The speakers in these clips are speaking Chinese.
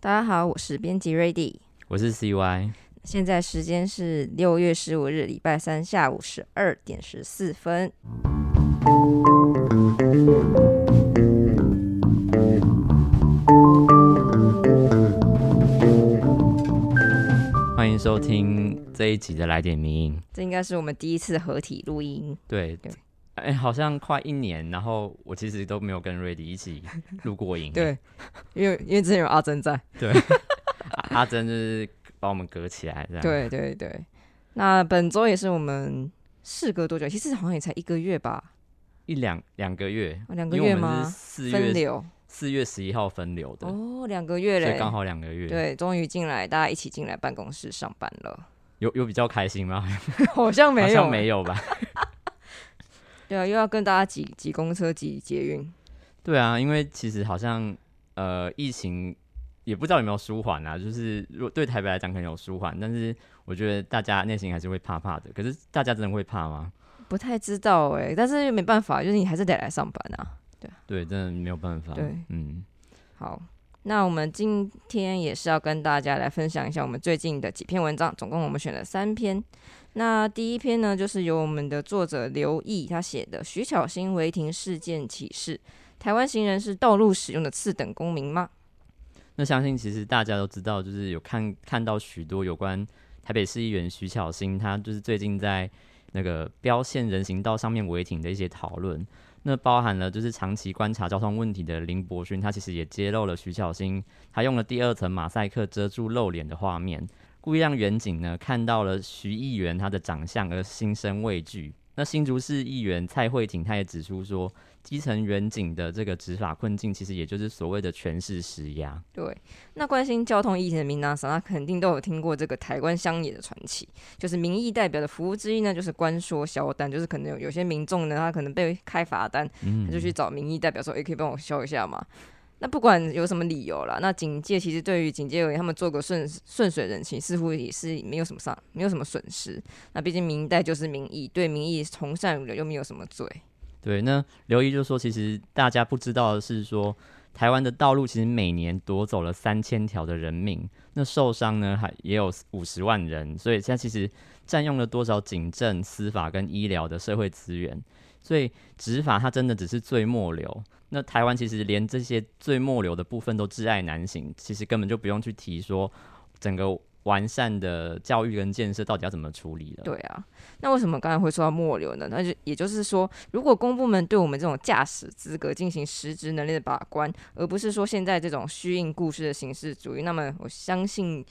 大家好，我是编辑 Ready，我是 CY。现在时间是六月十五日礼拜三下午十二点十四分。欢迎收听这一集的来点迷音。这应该是我们第一次合体录音。对对，哎、好像快一年，然后我其实都没有跟瑞迪一起 录过音。对，因为因为之前有阿珍在。对，阿阿珍就是把我们隔起来这样。，对对对。那本周也是我们事隔多久？其实好像也才一个月吧，一两两个月，哦两个月吗四月分流。四月十一号分流的，哦，两个月嘞所以，刚好两个月。，对，终于进来，大家一起进来办公室上班了。有有比较开心吗？好像没好有，像没有吧？对啊，又要跟大家挤挤公车、挤捷运。对啊，因为其实好像呃疫情也不知道有没有舒缓啊，就是如果对台北来讲可能有舒缓，但是我觉得大家内心还是会怕怕的。可是大家真的会怕吗？不太知道哎、但是没办法，就是你还是得来上班啊。对，真的没有办法。对，嗯，好，那我们今天也是要跟大家来分享一下我们最近的几篇文章，总共我们选了三篇。那第一篇呢，就是由我们的作者刘毅他写的《徐巧芯违停事件启示：台湾行人是道路使用的次等公民吗？那相信其实大家都知道，就是有看看到许多有关台北市议员徐巧芯，他就是最近在那个标线人行道上面违停的一些讨论。那包含了就是长期观察交通问题的林伯勋，他其实也揭露了徐巧芯他用了第二层马赛克遮住露脸的画面，故意让远景呢看到了徐议员他的长相而心生畏惧。那新竹市议员蔡慧婷，他也指出说，基层远景的这个执法困境，其实也就是所谓的权势施压。对，那关心交通议题的民纳桑，他肯定都有听过这个台湾乡野的传奇，就是民意代表的服务之一呢，就是官说销单，就是可能有有些民众呢，他可能被开罚单，嗯他就去找民意代表说，诶、可以帮我消一下吗？那不管有什么理由啦，那警界其实对于警界而言，他们做个顺顺水人情，似乎也是没有什么上没有什么损失。那毕竟民代就是民意，对民意从善如流，又没有什么罪。对，那刘毅就说，其实大家不知道的是说，台湾的道路其实每年夺走了三千条的人命，那受伤呢还也有五十万人，所以现在其实占用了多少警政、司法跟医疗的社会资源，所以执法它真的只是最末流。那台湾其实连这些最末流的部分都挚爱难行，其实根本就不用去提说整个完善的教育跟建设到底要怎么处理了。对啊，那为什么刚才会说到末流呢？那就也就是说，如果公部门对我们这种驾驶资格进行实质能力的把关，而不是说现在这种虚应故事的形式主义，那么我相信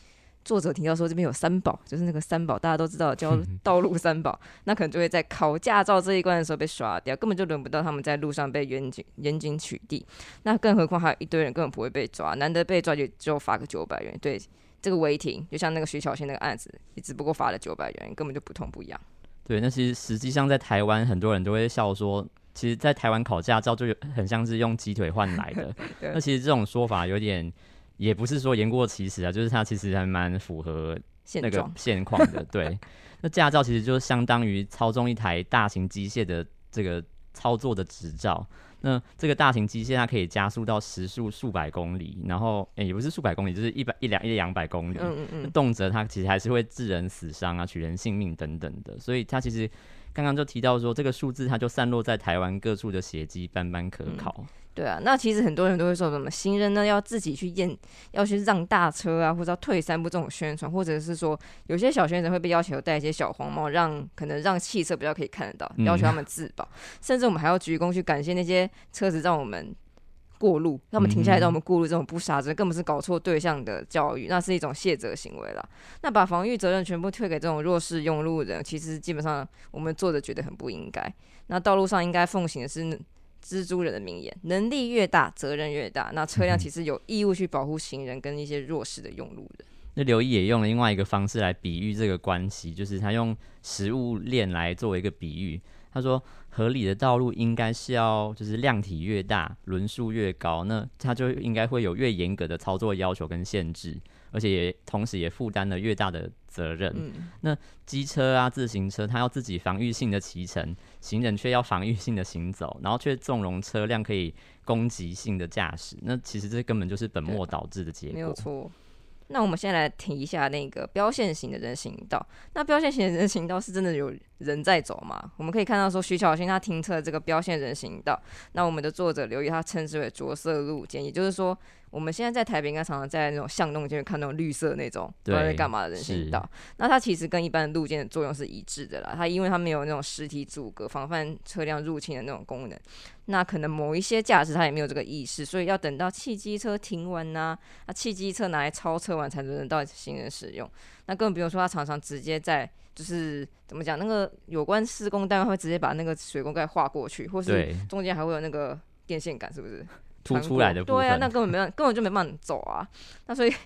作者提到说这边有三宝，就是那个三宝大家都知道叫 道路三宝，那可能就会在考驾照这一关的时候被刷掉，根本就轮不到他们在路上被严谨严谨取缔。那更何况还有一堆人根本不会被抓，难得被抓就只有罚个九百元，对。这个违停，就像那个徐小仙那个案子，也只不过罚了九百元，根本就不痛不痒。对，那其实实际上在台湾，很多人都会笑说，其实，在台湾考驾照就有很像是用鸡腿换来的。对那其实这种说法有点，也不是说言过其实啊，就是它其实还蛮符合那个现况的。对，那驾照其实就相当于操纵一台大型机械的这个操作的执照。那这个大型机械它可以加速到时速数百公里，然后诶、也不是数百公里，就是一百一两一两百公里。嗯嗯嗯，动辄它其实还是会致人死伤啊、取人性命等等的，所以它其实刚刚就提到说，这个数字它就散落在台湾各处的血迹，斑斑可考。对啊。那其实很多人都会说什么行人呢要自己去验，要去让大车啊，或者要退三步这种宣传，或者是说有些小学生会被要求戴一些小黄帽，让可能让汽车比较可以看得到，嗯要求他们自保，甚至我们还要鞠躬去感谢那些车子让我们。过路，让我们停下来，嗯让我们过路，这种不刹车根本是搞错对象的教育，那是一种卸责行为了。那把防御责任全部推给这种弱势用路人，其实基本上我们做的觉得很不应该。那道路上应该奉行的是蜘蛛人的名言：能力越大，责任越大。那车辆其实有义务去保护行人跟一些弱势的用路人。那刘毅也用了另外一个方式来比喻这个关系，就是他用食物链来作为一个比喻。他他说合理的道路应该是要就是量体越大，轮数越高，那它就应该会有越严格的操作要求跟限制，而且也同时也负担了越大的责任。嗯，那机车啊、自行车，它要自己防御性的骑乘，行人却要防御性的行走，然后却纵容车辆可以攻击性的驾驶，那其实这根本就是本末倒置的结果。没有错。那我们先来提一下那个标线型的人行道。那标线型的人行道是真的有人在走嘛？我们可以看到说徐小新他停车这个标线人行道，那我们的作者留意他称之为着色路肩，也就是说我们现在在台北应该常常在那种巷弄间看那种绿色那种不知道在干嘛的人行道。那它其实跟一般的路肩的作用是一致的啦。它因为它没有那种实体阻隔、防范车辆入侵的那种功能。那可能某一些驾驶他也没有这个意识，所以要等到汽机车停完呐，那汽机车拿来超车完才轮到行人使用。那更不用说他常常直接在就是怎么讲，那个有关施工单位会直接把那个水工盖划过去，或是中间还会有那个电线杆，是不是突出来的？对啊，那根本没有，根本就没办法走啊。那所以。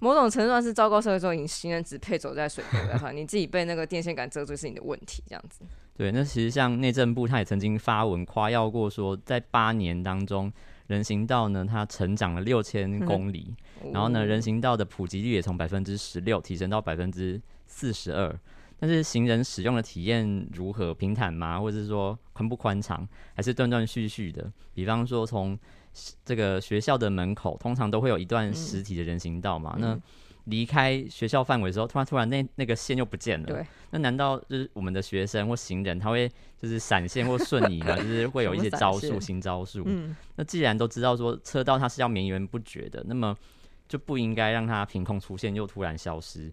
某种程度上是糟糕社会中，你行人只配走在水沟上，你自己被那个电线杆遮住是你的问题，这样子。对，那其实像内政部，他也曾经发文夸耀过，说在八年当中，人行道呢它成长了六千公里，然后呢人行道的普及率也从百分之十六提升到百分之四十二。但是行人使用的体验如何？平坦吗？或者是说宽不宽敞？还是断断续续的？比方说从这个学校的门口通常都会有一段实体的人行道嘛？那离开学校范围之后，突然突然那那个线又不见了。对。那难道就是我们的学生或行人他会就是闪现或瞬移吗？就是会有一些招数、新招数。嗯。那既然都知道说车道它是要绵延不绝的，那么就不应该让它凭空出现又突然消失。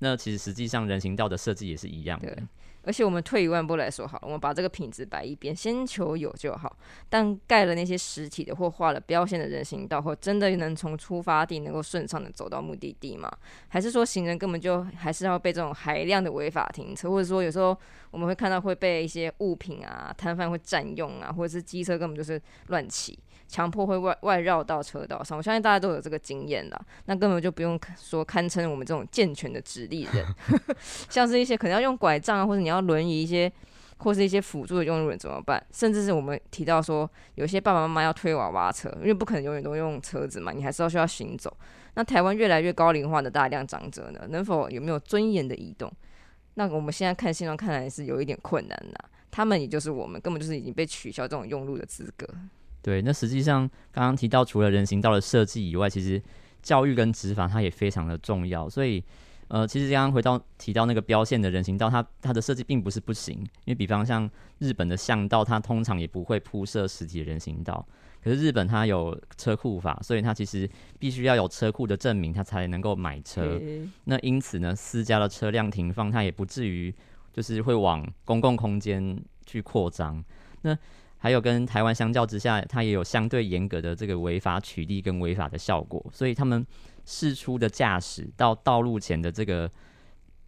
那其实实际上人行道的设计也是一样的。而且我们退一万步来说，好了，我们把这个品质摆一边，先求有就好。但盖了那些实体的或画了标线的人行道，或真的能从出发地能够顺畅的走到目的地吗？还是说行人根本就还是要被这种海量的违法停车，或者说有时候我们会看到会被一些物品啊、摊贩会占用啊，或者是机车根本就是乱骑。强迫会外外绕到车道上，我相信大家都有这个经验啦。那根本就不用说堪称我们这种健全的直立人，像是一些可能要用拐杖啊，或者你要轮椅一些，或是一些辅助的用路人怎么办？甚至是我们提到说，有些爸爸妈妈要推娃娃车，因为不可能永远都用车子嘛，你还是要需要行走。那台湾越来越高龄化的大量长者呢，能否有没有尊严的移动？那我们现在看现状看来是有一点困难呐。他们也就是我们，根本就是已经被取消这种用路的资格。对，那实际上刚刚提到，除了人行道的设计以外，其实教育跟执法它也非常的重要。所以，呃，其实刚刚回到提到那个标线的人行道，它它的设计并不是不行，因为比方像日本的巷道，它通常也不会铺设实体的人行道。可是日本它有车库法，所以它其实必须要有车库的证明，它才能够买车。那因此呢，私家的车辆停放，它也不至于就是会往公共空间去扩张。那还有跟台湾相较之下，它也有相对严格的这个违法取缔跟违法的效果，所以他们试出的驾驶到道路前的这个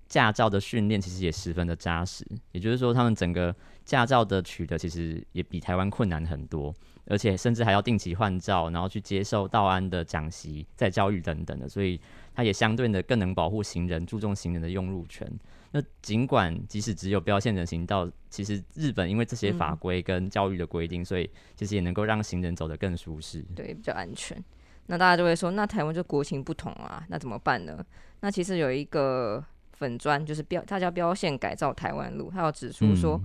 驾照的训练，其实也十分的扎实。也就是说，他们整个驾照的取得其实也比台湾困难很多，而且甚至还要定期换照，然后去接受道安的讲习、再教育等等的，所以它也相对的更能保护行人，注重行人的用路权。那尽管即使只有标线人行道，其实日本因为这些法规跟教育的规定，所以其实也能够让行人走得更舒适，对，比较安全。那大家就会说，那台湾就国情不同啊，那怎么办呢？那其实有一个粉砖，就是标，它叫标线改造台湾路，它有指出说。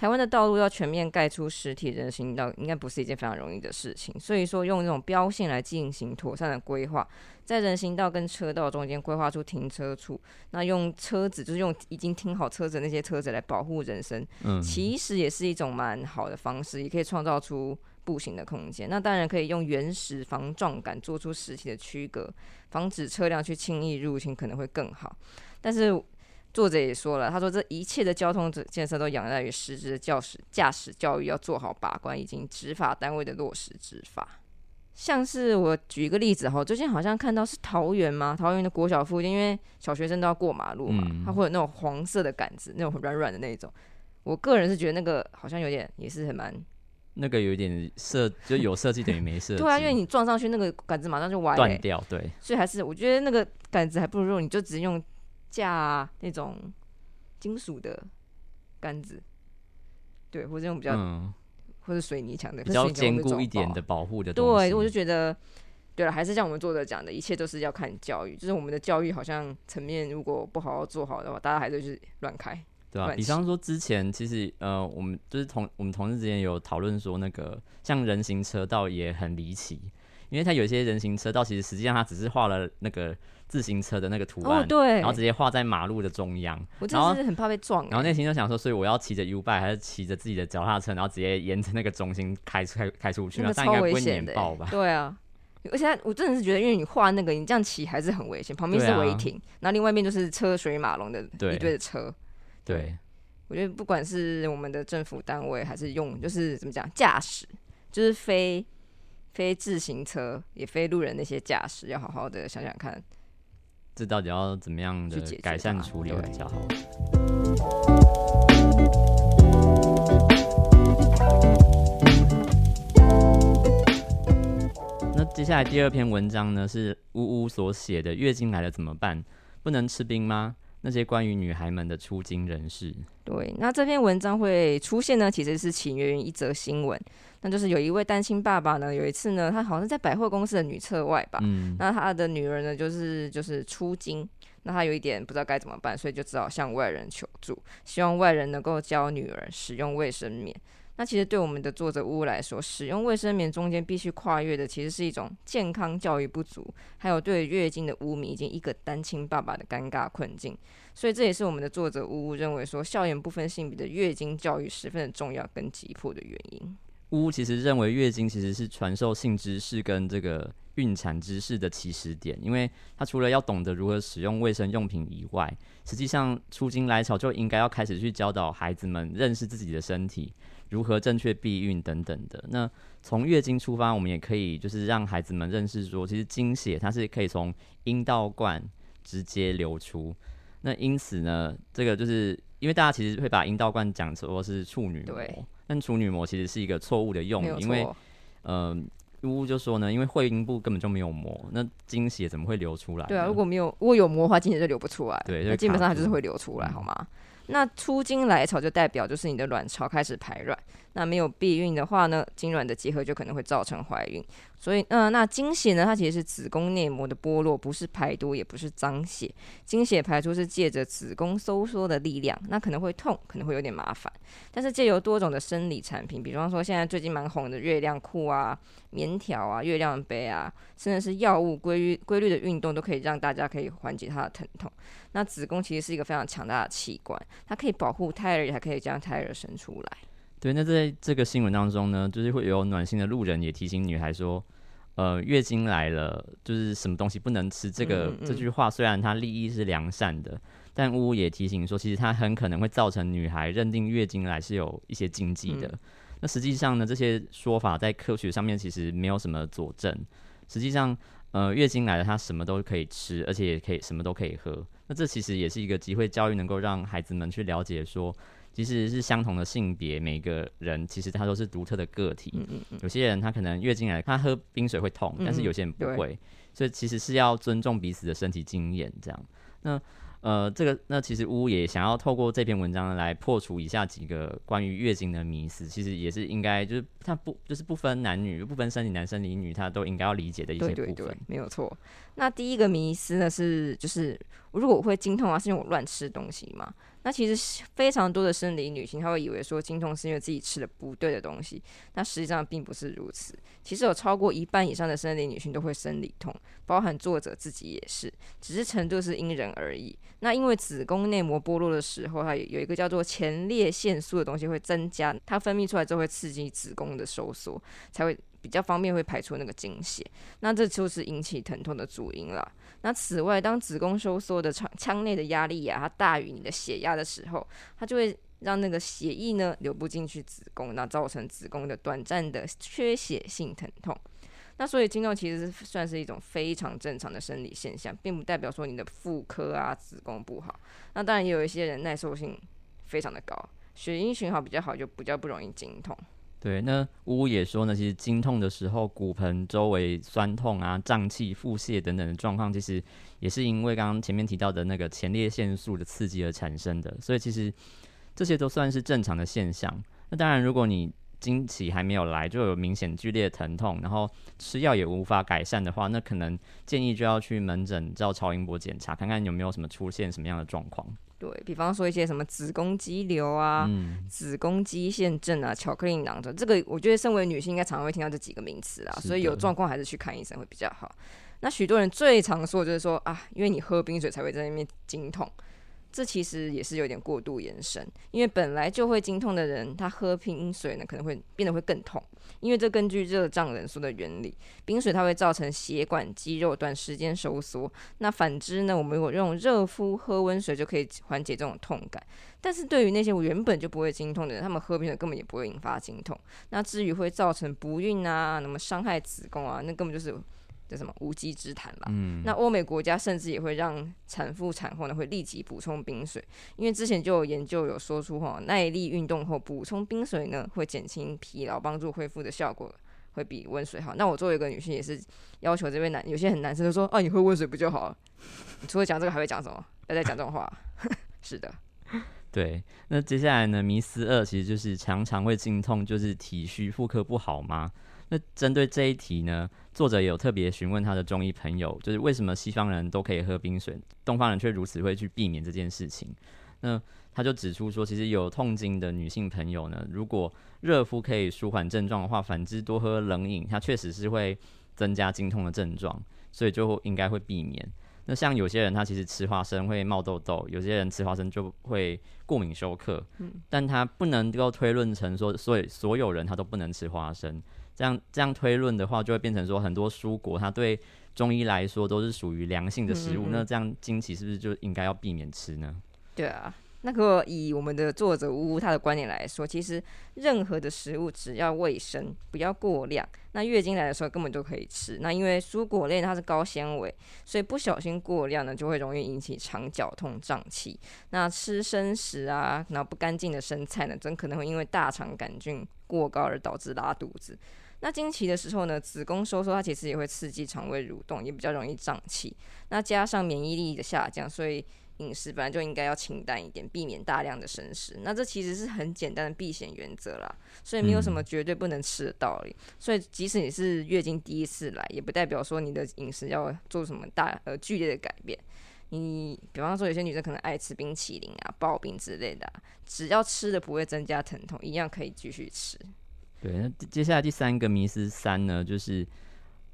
台湾的道路要全面盖出实体人行道，应该不是一件非常容易的事情。所以说，用这种标线来进行妥善的规划，在人行道跟车道中间规划出停车处，那用车子就是用已经停好车子那些车子来保护人身，嗯，其实也是一种蛮好的方式，也可以创造出步行的空间。那当然可以用原始防撞感做出实体的区隔，防止车辆去轻易入侵，可能会更好。但是。作者也说了，他说这一切的交通建设都仰赖于实质的教驶驾驶教育要做好把关，以及执法单位的落实执法。像是我举一个例子哈，最近好像看到是桃园吗？桃园的国小附近，因为小学生都要过马路嘛，它会有那种黄色的杆子，那种软软的那种。我个人是觉得那个好像有点也是很蛮，那个有点设就有设计等于没设计。对啊，因为你撞上去那个杆子马上就歪断掉，对。所以还是我觉得那个杆子还不如用，你就直接用。架那种金属的杆子，对，或者用比较、嗯，或者水泥墙的，比较坚固一点的保护的东西。对，我就觉得，对了，还是像我们作者讲的，一切都是要看教育，就是我们的教育好像层面如果不好好做好的话，大家还是就是乱开。对啊，乱骑比方说之前其实呃，我们就是同我们同事之间有讨论说，那个像人行车道也很离奇，因为它有一些人行车道其实实际上它只是画了那个自行车的那个图案，哦，对然后，直接画在马路的中央。我真的是很怕被撞、欸。然后内心就想说，所以我要骑着 U bike 还是骑着自己的脚踏车，然后直接沿着那个中心开开开出去，那应超该不会碾爆吧？对啊，而且它我真的是觉得，因为你画那个，你这样骑还是很危险，旁边是违停，然后另外一边就是车水马龙的一堆的车。对，我觉得不管是我们的政府单位，还是用就是怎么讲驾驶，就是非非自行车也非路人那些驾驶，要好好的想想看。这到底要怎么样的改善它处理会比较好？那接下来第二篇文章呢，是呜呜所写的《月经来了怎么办？不能吃冰吗？那些关于女孩们的出经人士。对，那这篇文章会出现呢，其实是起源于一则新闻，那就是有一位单亲爸爸呢，有一次呢，他好像是在百货公司的女厕外吧，嗯，那他的女儿呢，就是就是出经，那他有一点不知道该怎么办，所以就只好向外人求助，希望外人能够教女儿使用卫生棉。那其实对我们的作者乌来说，使用卫生棉中间必须跨越的，其实是一种健康教育不足，还有对月经的污名，以及一个单亲爸爸的尴尬困境。所以这也是我们的作者乌乌认为说，校园不分性别的月经教育十分的重要跟急迫的原因。呜其实认为月经其实是传授性知识跟这个孕产知识的起始点，因为他除了要懂得如何使用卫生用品以外，实际上出经来潮就应该要开始去教导孩子们认识自己的身体，如何正确避孕等等的。那从月经出发，我们也可以就是让孩子们认识说，其实经血它是可以从阴道管直接流出。那因此呢，这个就是因为大家其实会把阴道管讲说是处女膜，但处女膜其实是一个错误的用语，因为嗯，呃，呜呜就说呢，因为会阴部根本就没有膜，那经血怎么会流出来？对啊，如果没有如果有膜的话，经血就流不出来。对那基本上它就是会流出来，嗯好吗？那出经来潮就代表就是你的卵巢开始排卵，那没有避孕的话呢，精卵的结合就可能会造成怀孕。所以，呃，那经血呢，它其实是子宫内膜的剥落，不是排毒，也不是脏血。经血排出是借着子宫收缩的力量，那可能会痛，可能会有点麻烦。但是借由多种的生理产品，比方说现在最近蛮红的月亮裤啊、棉条啊、月亮杯啊，甚至是药物规律规律的运动，都可以让大家可以缓解它的疼痛。那子宫其实是一个非常强大的器官，它可以保护胎儿，也还可以将胎儿生出来。对，那在这个新闻当中呢，就是会有暖心的路人也提醒女孩说，呃，月经来了，就是什么东西不能吃。这个、嗯嗯这句话虽然它立意是良善的，但呜呜也提醒说，其实它很可能会造成女孩认定月经来是有一些禁忌的。嗯那实际上呢，这些说法在科学上面其实没有什么佐证。实际上，呃，月经来了，她什么都可以吃，而且也可以什么都可以喝。那这其实也是一个机会教育，能够让孩子们去了解说，即使是相同的性别，每个人其实他都是独特的个体。嗯嗯嗯，有些人他可能月经来，他喝冰水会痛，但是嗯有些人不对会，所以其实是要尊重彼此的身体经验。这样，那呃，这个那其实乌也想要透过这篇文章来破除以下几个关于月经的迷思，其实也是应该就是他不就是不分男女，不分生理男生理女，他都应该要理解的一些部分。对对对，没有错。那第一个迷思呢是，就是如果我会经痛啊，是因为我乱吃东西嘛？那其实非常多的生理女性，她会以为说经痛是因为自己吃了不对的东西，那实际上并不是如此。其实有超过一半以上的生理女性都会生理痛，包含作者自己也是，只是程度是因人而异。那因为子宫内膜剥落的时候，它有有一个叫做前列腺素的东西会增加，它分泌出来之后会刺激子宫的收缩，才会比较方便会排出那个经血。那这就是引起疼痛的主因了。那此外，当子宫收缩的腔腔内的压力呀、它大于你的血压的时候，它就会让那个血液呢流不进去子宫，那造成子宫的短暂的缺血性疼痛。那所以经痛其实算是一种非常正常的生理现象，并不代表说你的妇科啊子宫不好。那当然也有一些人耐受性非常的高，血液循环比较好，就比较不容易经痛。对，那呜呜也说呢，其实经痛的时候，骨盆周围酸痛啊、胀气、腹泻等等的状况，其实也是因为刚刚前面提到的那个前列腺素的刺激而产生的，所以其实这些都算是正常的现象。那当然，如果你经期还没有来，就有明显剧烈疼痛，然后吃药也无法改善的话，那可能建议就要去门诊照超音波检查，看看有没有什么出现什么样的状况。对比方说一些什么子宫肌瘤啊、嗯，子宫肌腺症啊、巧克力囊肿，这个我觉得身为女性应该常常会听到这几个名词啊，所以有状况还是去看医生会比较好。那许多人最常说的就是说啊，因为你喝冰水才会在那边经痛，这其实也是有点过度延伸，因为本来就会经痛的人，他喝冰水呢可能会变得会更痛，因为这根据热胀冷缩的原理，冰水它会造成血管肌肉短时间收缩，那反之呢，我们如果用热敷喝温水就可以缓解这种痛感。但是对于那些我原本就不会经痛的人，他们喝冰水根本也不会引发经痛。那至于会造成不孕啊，那么伤害子宫啊，那根本就是这什么无稽之谈啦。嗯，那欧美国家甚至也会让产妇产后呢会立即补充冰水，因为之前就有研究有说出哈耐力运动后补充冰水呢会减轻疲劳，帮助恢复的效果会比温水好。那我作为一个女性也是要求这位男有些很男生就说啊你喝温水不就好了？你除了讲这个还会讲什么？要再讲这种话？是的，对。那接下来呢，迷思二其实就是常常会经痛，就是体虚妇科不好吗？那针对这一题呢，作者也有特别询问他的中医朋友，就是为什么西方人都可以喝冰水，东方人却如此会去避免这件事情。那他就指出说，其实有痛经的女性朋友呢，如果热敷可以舒缓症状的话，反之多喝冷饮，它确实是会增加经痛的症状，所以就应该会避免。那像有些人他其实吃花生会冒痘痘，有些人吃花生就会过敏休克，但他不能够推论成说，所以所有人他都不能吃花生。这样这样推论的话，就会变成说很多蔬果它对中医来说都是属于良性的食物，嗯嗯嗯那这样经期是不是就应该要避免吃呢？对啊。那如果以我们的作者呜呜他的观点来说，其实任何的食物只要卫生，不要过量，那月经来的时候根本就可以吃。那因为蔬果类它是高纤维，所以不小心过量呢，就会容易引起肠绞痛、胀气。那吃生食啊，然后不干净的生菜呢，真可能会因为大肠杆菌过高而导致拉肚子。那经期的时候呢，子宫收缩它其实也会刺激肠胃蠕动，也比较容易胀气。那加上免疫力的下降，所以饮食本来就应该要清淡一点，避免大量的生食。那这其实是很简单的避险原则啦，所以没有什么绝对不能吃的道理。所以即使你是月经第一次来，也不代表说你的饮食要做什么大呃剧烈的改变。你比方说有些女生可能爱吃冰淇淋啊、刨冰之类的啊、只要吃的不会增加疼痛，一样可以继续吃。对，那接接下来第三个迷思三呢，就是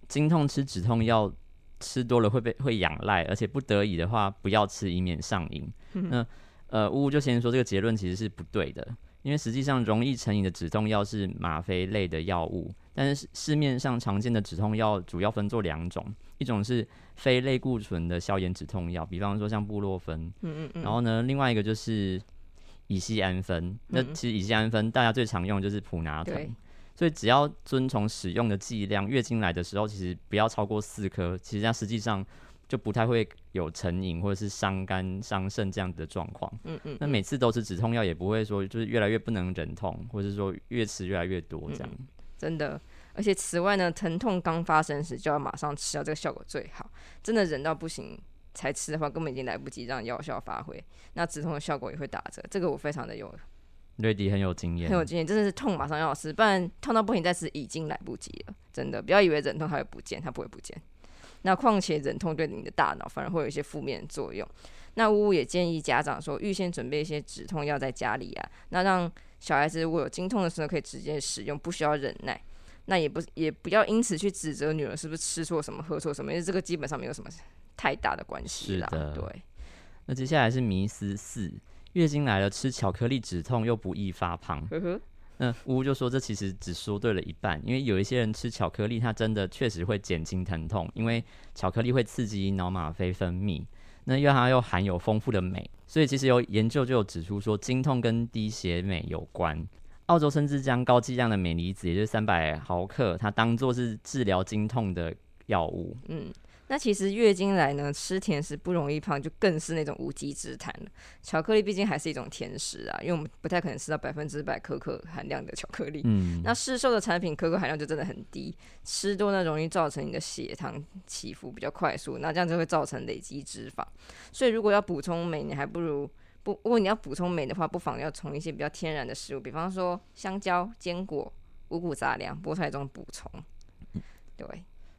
经痛吃止痛药吃多了会被会仰赖，而且不得已的话不要吃，以免上瘾。那呃，呜呜就先说这个结论其实是不对的，因为实际上容易成瘾的止痛药是吗啡类的药物，但是市面上常见的止痛药主要分作两种，一种是非类固醇的消炎止痛药，比方说像布洛芬，嗯嗯嗯，然后呢，另外一个就是乙酰氨酚。那嗯其实乙酰氨酚大家最常用就是普拿对疼，所以只要遵从使用的剂量，月经来的时候其实不要超过四颗，其实它实际上就不太会有成瘾或者是伤肝伤肾这样子的状况。嗯嗯，那每次都吃止痛药，也不会说就是越来越不能忍痛，或者是说越吃越来越多这样。真的。而且此外呢，疼痛刚发生时就要马上吃药，这个效果最好。真的忍到不行才吃的话，根本已经来不及让药效发挥，那止痛的效果也会打折。这个我非常的有瑞迪很有经验很，有经验，真的是痛马上要吃，不然痛到不行再吃已经来不及了。真的，不要以为忍痛它会不见，它不会不见。那况且忍痛对你的大脑反而会有一些负面作用。那呜呜也建议家长说，预先准备一些止痛药在家里啊，那让小孩子如果有经痛的时候可以直接使用，不需要忍耐。那也不也不要因此去指责女儿是不是吃错什么、喝错什么，因为这个基本上没有什么太大的关系啦。对，那接下来是迷思四，月经来了吃巧克力止痛又不易发胖。呵呵，那呜呜就说这其实只说对了一半，因为有一些人吃巧克力，它真的确实会减轻疼痛，因为巧克力会刺激脑吗啡分泌，那因为它又含有丰富的镁，所以其实有研究就有指出说，经痛跟低血镁有关。澳洲甚至将高剂量的镁离子，也就是三百毫克，它当做是治疗经痛的药物。嗯，那其实月经来呢，吃甜食不容易胖，就更是那种无稽之谈了。巧克力毕竟还是一种甜食啊，因为我们不太可能吃到百分之百可可含量的巧克力。嗯，那市售的产品可可含量就真的很低，吃多呢容易造成你的血糖起伏比较快速，那这样就会造成累积脂肪。所以如果要补充镁，你还不如不，如果你要补充镁的话，不妨要从一些比较天然的食物，比方说香蕉、坚果、五谷杂粮、菠菜中补充。对。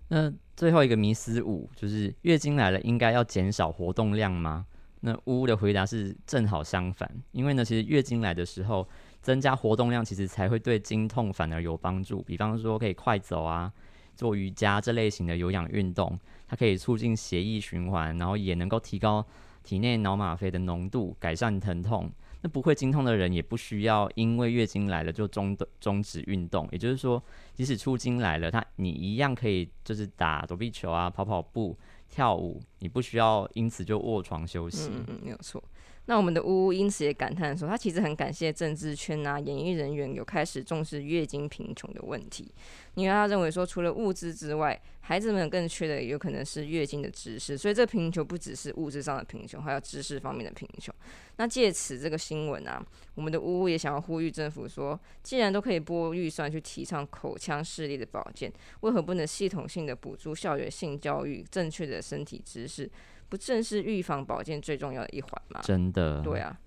那最后一个迷思五就是月经来了应该要减少活动量吗？那呜呜的回答是正好相反，因为呢，其实月经来的时候增加活动量，其实才会对经痛反而有帮助。比方说可以快走啊，做瑜伽这类型的有氧运动，它可以促进血液循环，然后也能够提高体内脑吗啡的浓度，改善疼痛。不会经痛的人也不需要因为月经来了就中终止运动，也就是说，即使出经来了，他你一样可以就是打躲避球啊，跑跑步。跳舞，你不需要因此就卧床休息。嗯，没有错。那我们的呜呜因此也感叹说，他其实很感谢政治圈啊、演艺人员有开始重视月经贫穷的问题，因为他认为说，除了物质之外，孩子们更缺的有可能是月经的知识，所以这贫穷不只是物质上的贫穷，还有知识方面的贫穷。那借此这个新闻啊，我们的呜呜也想要呼吁政府说，既然都可以拨预算去提倡口腔视力的保健，为何不能系统性的补助校园性教育、正确的身体知识？不正是预防保健最重要的一环吗？真的，对啊，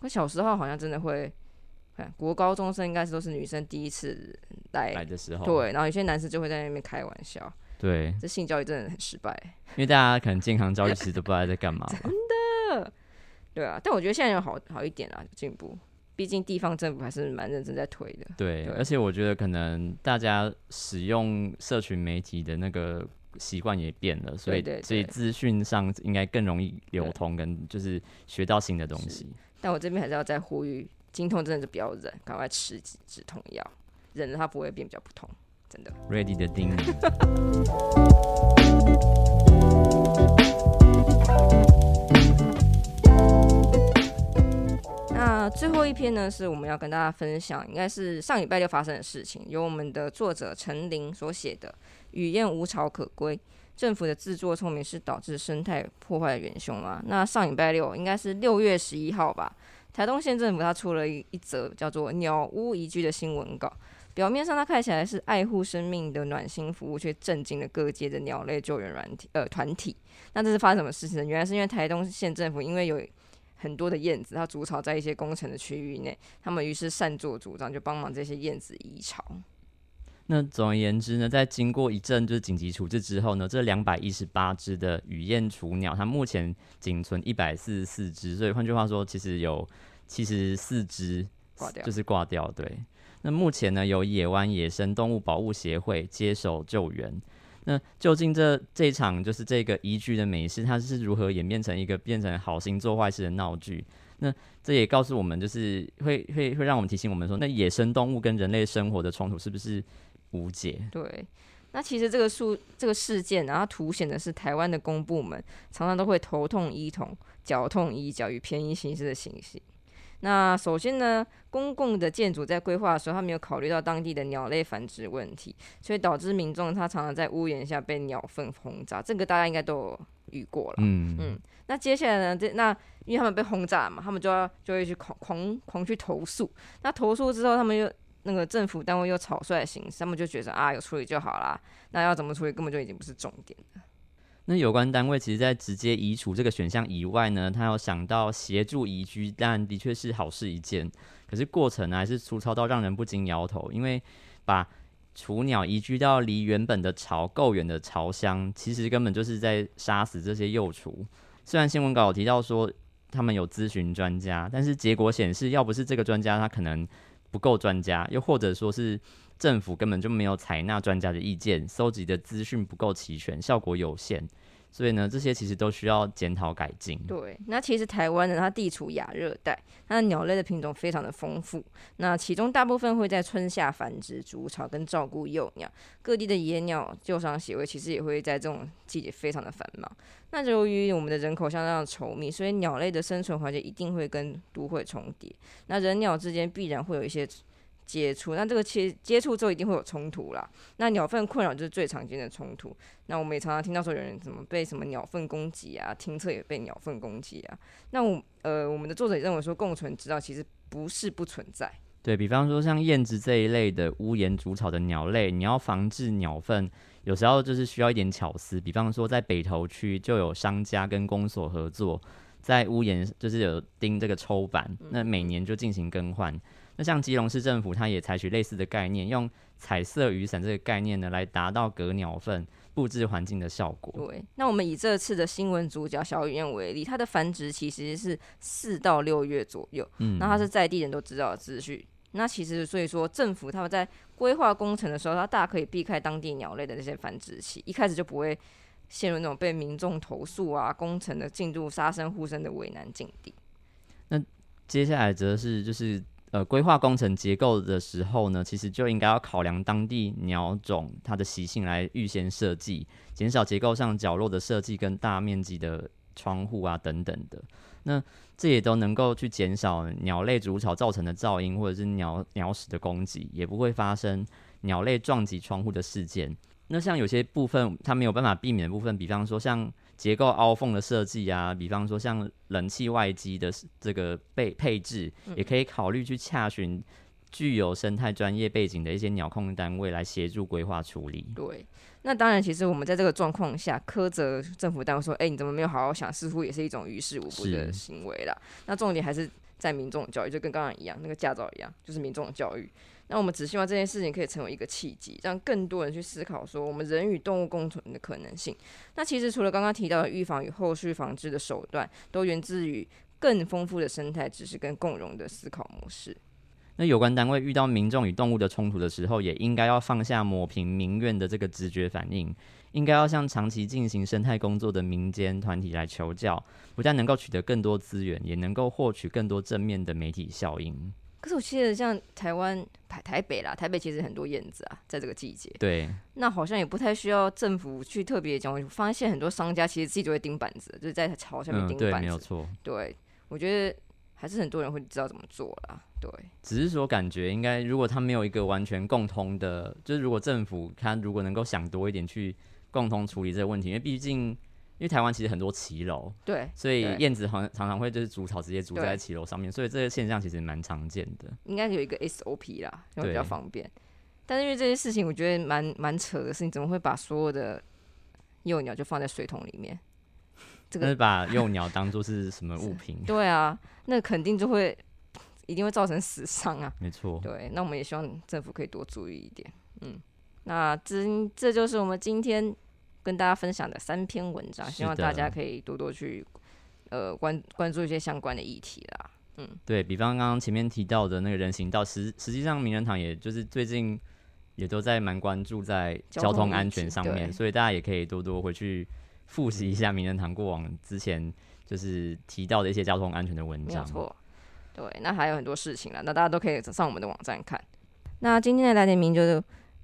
我小时候好像真的会，国高中生应该是都是女生第一次来来的时候，对，然后有些男生就会在那边开玩笑，对，这性教育真的很失败，因为大家可能健康教育其实都不知道在干嘛，真的，对啊，但我觉得现在有好好一点啊，进步，毕竟地方政府还是蛮认真在推的，对，而且我觉得可能大家使用社群媒体的那个。习惯也变了，所以所以资讯上应该更容易流通，跟就是学到新的东西。但我这边还是要再呼吁，经痛真的是不要忍，赶快吃止止痛药，忍了它不会变比较不痛，真的。Ready 的叮。那最后一篇呢，是我们要跟大家分享，应该是上礼拜就发生的事情，由我们的作者陈琳所写的。雨燕无巢可归，政府的自作聪明是导致生态破坏的元凶吗？那上礼拜六应该是六月十一号吧，台东县政府他出了一一则叫做“鸟屋移居”的新闻稿，表面上它看起来是爱护生命的暖心服务，却震惊了各界的鸟类救援软体呃团体。那这是发生什么事情呢？原来是因为台东县政府因为有很多的燕子，它筑巢在一些工程的区域内，他们于是擅作主张，就帮忙这些燕子移巢。那总而言之呢，在经过一阵就是紧急处置之后呢，这两百一十八只的雨燕雏鸟，它目前仅存一百四十四只，所以换句话说，其实有七十四只挂掉，就是挂掉。对，那目前呢，由野湾野生动物保护协会接手救援。那究竟这这场就是这个宜居的美事，它是如何演变成一个变成好心做坏事的闹剧？那这也告诉我们，就是会会会让我们提醒我们说，那野生动物跟人类生活的冲突是不是？无解。对，那其实这个数这个事件，然后凸显的是台湾的公部门常常都会头痛医头，脚痛医脚，与便宜形式的情形。那首先呢，公共的建筑在规划的时候，他没有考虑到当地的鸟类繁殖问题，所以导致民众他常常在屋檐下被鸟粪轰炸。这个大家应该都有遇过了。嗯嗯。那接下来呢？这那因为他们被轰炸嘛，他们就要就会去狂狂狂去投诉。那投诉之后，他们又。那个政府单位又草率行事，他们就觉得啊，有处理就好啦。那要怎么处理，根本就已经不是重点了。那有关单位其实，在直接移除这个选项以外呢，他有想到协助移居，但的确是好事一件。可是过程呢，还是粗糙到让人不禁摇头。因为把雏鸟移居到离原本的巢够远的巢箱，其实根本就是在杀死这些幼雏。虽然新闻稿提到说他们有咨询专家，但是结果显示，要不是这个专家，他可能。不够专家，又或者说是政府根本就没有采纳专家的意见，收集的资讯不够齐全，效果有限。所以呢，这些其实都需要检讨改进。对，那其实台湾呢，它地处亚热带，它的鸟类的品种非常的丰富。那其中大部分会在春夏繁殖、筑巢跟照顾幼鸟。各地的野鸟救伤协会其实也会在这种季节非常的繁忙。那由于我们的人口相当的稠密，所以鸟类的生存环境一定会跟都会重叠。那人鸟之间必然会有一些。接触，那这个接接触之后一定会有冲突啦。那鸟粪困扰就是最常见的冲突。那我们也常常听到说有人怎么被什么鸟粪攻击啊，听测也被鸟粪攻击啊。那我呃，我们的作者也认为说共存之道其实不是不存在。对比方说像燕子这一类的屋檐筑巢的鸟类，你要防治鸟粪，有时候就是需要一点巧思。比方说在北投区就有商家跟公所合作。在屋檐就是有钉这个抽板，那每年就进行更换。那像基隆市政府，它也采取类似的概念，用彩色雨伞这个概念呢，来达到隔鸟粪布置环境的效果。对，那我们以这次的新闻主角小雨燕为例，它的繁殖其实是四到六月左右，嗯，那它是在地人都知道的资讯。那其实所以说，政府他们在规划工程的时候，它大可以避开当地鸟类的那些繁殖期，一开始就不会陷入那种被民众投诉啊，工程的进度杀生护生的为难境地。那接下来则是就是。呃，规划工程结构的时候呢，其实就应该要考量当地鸟种它的习性来预先设计，减少结构上角落的设计跟大面积的窗户啊等等的。那这也都能够去减少鸟类筑巢造成的噪音或者是鸟鸟屎的攻击，也不会发生鸟类撞击窗户的事件。那像有些部分它没有办法避免的部分，比方说像。结构凹缝的设计啊，比方说像冷气外机的这个配配置，也可以考虑去洽询具有生态专业背景的一些鸟控单位来协助规划处理。对，那当然，其实我们在这个状况下苛责政府单位说，哎，你怎么没有好好想？似乎也是一种于事无补的行为啦。那重点还是在民众教育，就跟刚刚一样，那个驾照一样，就是民众的教育。那我们只希望这件事情可以成为一个契机，让更多人去思考说我们人与动物共存的可能性。那其实除了刚刚提到的预防与后续防治的手段，都源自于更丰富的生态知识跟共融的思考模式。那有关单位遇到民众与动物的冲突的时候，也应该要放下抹平民怨的这个直觉反应，应该要向长期进行生态工作的民间团体来求教，不但能够取得更多资源，也能够获取更多正面的媒体效应。可是我记得像台湾台台北啦，台北其实很多燕子啊，在这个季节。对。那好像也不太需要政府去特别讲。我发现很多商家其实自己就会钉板子，就是在巢下面钉板子。对，没有错。对，我觉得还是很多人会知道怎么做啦。对。只是说感觉应该，如果他没有一个完全共通的，就是如果政府他如果能够想多一点去共同处理这个问题，因为毕竟。因为台湾其实很多骑楼，对，所以燕子常常常会就是筑巢直接筑在骑楼上面，所以这个现象其实蛮常见的。应该有一个 SOP 啦，就比较方便。但是因为这些事情，我觉得蛮蛮扯的事情，怎么会把所有的幼鸟就放在水桶里面？这个把幼鸟当做是什么物品？对啊，那肯定就会一定会造成死伤啊。没错。对，那我们也希望政府可以多注意一点。嗯，那这这就是我们今天。跟大家分享的三篇文章，希望大家可以多多去呃关关注一些相关的议题啦。嗯，对比方刚刚前面提到的那个人行道，实实际上名人堂也就是最近也都在蛮关注在交通安全上面，所以大家也可以多多回去复习一下名人堂过往之前就是提到的一些交通安全的文章。没错，对，那还有很多事情了，那大家都可以上我们的网站看。那今天的来点名就是。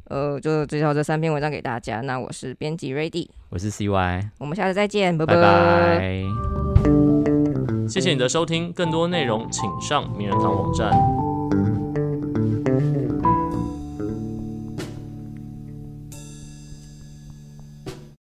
呃，就介绍这三篇文章给大家。那我是编辑 Ready，我是 CY，我们下次再见，拜拜。谢谢你的收听，更多内容请上名人堂网站。